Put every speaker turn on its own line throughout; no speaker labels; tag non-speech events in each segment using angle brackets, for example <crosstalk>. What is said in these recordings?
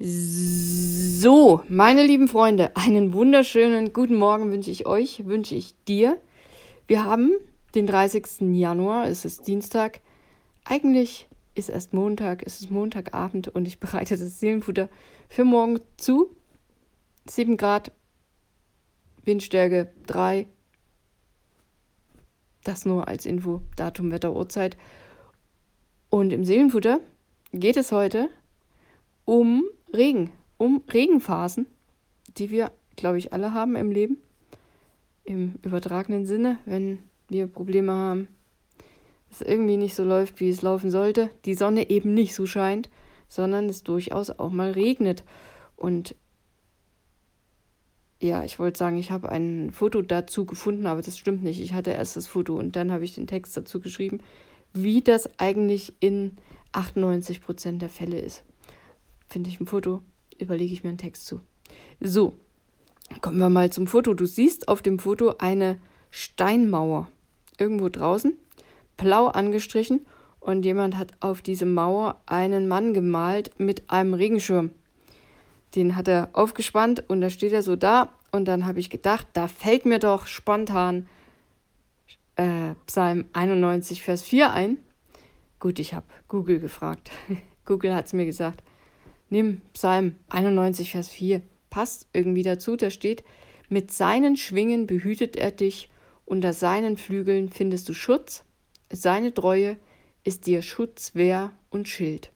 So, meine lieben Freunde, einen wunderschönen guten Morgen wünsche ich euch, wünsche ich dir. Wir haben den 30. Januar, es ist Dienstag. Eigentlich ist erst Montag, es ist Montagabend und ich bereite das Seelenfutter für morgen zu. 7 Grad, Windstärke 3. Das nur als Info, Datum, Wetter, Uhrzeit. Und im Seelenfutter geht es heute um Regen, um Regenphasen, die wir, glaube ich, alle haben im Leben. Im übertragenen Sinne, wenn wir Probleme haben, es irgendwie nicht so läuft, wie es laufen sollte, die Sonne eben nicht so scheint, sondern es durchaus auch mal regnet. Und ja, ich wollte sagen, ich habe ein Foto dazu gefunden, aber das stimmt nicht. Ich hatte erst das Foto und dann habe ich den Text dazu geschrieben, wie das eigentlich in 98 Prozent der Fälle ist finde ich ein Foto, überlege ich mir einen Text zu. So, kommen wir mal zum Foto. Du siehst auf dem Foto eine Steinmauer irgendwo draußen, blau angestrichen und jemand hat auf diese Mauer einen Mann gemalt mit einem Regenschirm. Den hat er aufgespannt und da steht er so da und dann habe ich gedacht, da fällt mir doch spontan äh, Psalm 91, Vers 4 ein. Gut, ich habe Google gefragt. <laughs> Google hat es mir gesagt nimm Psalm 91, Vers 4, passt irgendwie dazu, da steht, mit seinen Schwingen behütet er dich, unter seinen Flügeln findest du Schutz, seine Treue ist dir Schutz, Wehr und Schild.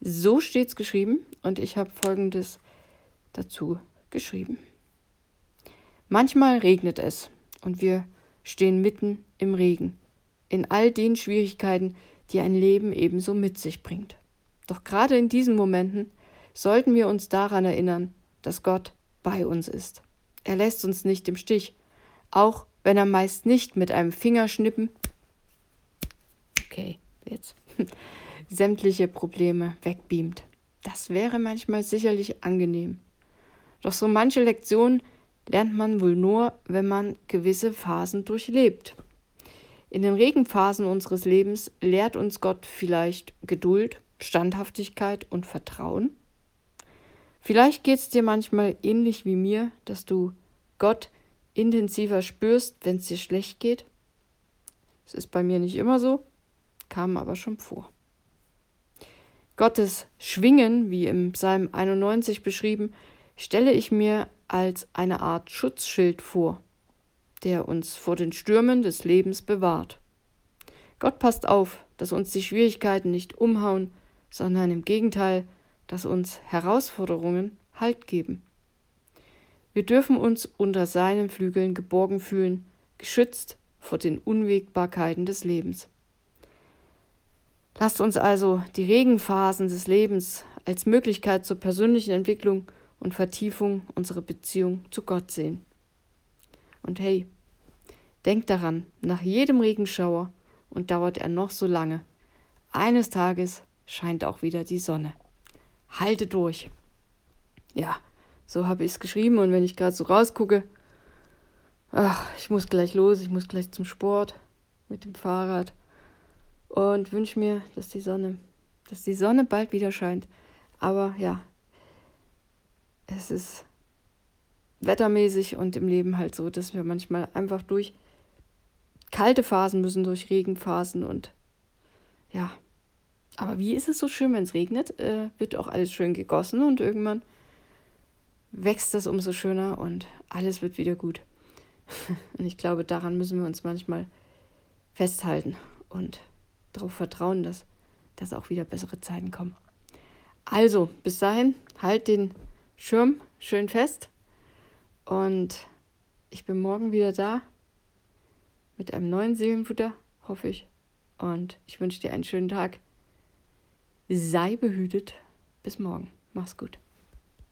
So steht's geschrieben und ich habe folgendes dazu geschrieben. Manchmal regnet es und wir stehen mitten im Regen, in all den Schwierigkeiten, die ein Leben ebenso mit sich bringt. Doch gerade in diesen Momenten sollten wir uns daran erinnern, dass Gott bei uns ist. Er lässt uns nicht im Stich, auch wenn er meist nicht mit einem Fingerschnippen, okay, jetzt, <laughs> sämtliche Probleme wegbeamt. Das wäre manchmal sicherlich angenehm. Doch so manche Lektion lernt man wohl nur, wenn man gewisse Phasen durchlebt. In den Regenphasen unseres Lebens lehrt uns Gott vielleicht Geduld, Standhaftigkeit und Vertrauen. Vielleicht geht es dir manchmal ähnlich wie mir, dass du Gott intensiver spürst, wenn es dir schlecht geht. Es ist bei mir nicht immer so, kam aber schon vor. Gottes Schwingen, wie im Psalm 91 beschrieben, stelle ich mir als eine Art Schutzschild vor, der uns vor den Stürmen des Lebens bewahrt. Gott passt auf, dass uns die Schwierigkeiten nicht umhauen, sondern im Gegenteil, dass uns Herausforderungen Halt geben. Wir dürfen uns unter seinen Flügeln geborgen fühlen, geschützt vor den Unwägbarkeiten des Lebens. Lasst uns also die Regenphasen des Lebens als Möglichkeit zur persönlichen Entwicklung und Vertiefung unserer Beziehung zu Gott sehen. Und hey, denkt daran, nach jedem Regenschauer, und dauert er noch so lange, eines Tages scheint auch wieder die Sonne. Halte durch. Ja, so habe ich es geschrieben und wenn ich gerade so rausgucke, ach, ich muss gleich los, ich muss gleich zum Sport mit dem Fahrrad und wünsche mir, dass die Sonne, dass die Sonne bald wieder scheint. Aber ja, es ist wettermäßig und im Leben halt so, dass wir manchmal einfach durch kalte Phasen müssen, durch Regenphasen und ja, aber wie ist es so schön, wenn es regnet, äh, wird auch alles schön gegossen und irgendwann wächst das umso schöner und alles wird wieder gut. <laughs> und ich glaube, daran müssen wir uns manchmal festhalten und darauf vertrauen, dass, dass auch wieder bessere Zeiten kommen. Also, bis dahin, halt den Schirm schön fest und ich bin morgen wieder da mit einem neuen Seelenfutter, hoffe ich. Und ich wünsche dir einen schönen Tag sei behütet. Bis morgen. Mach's gut.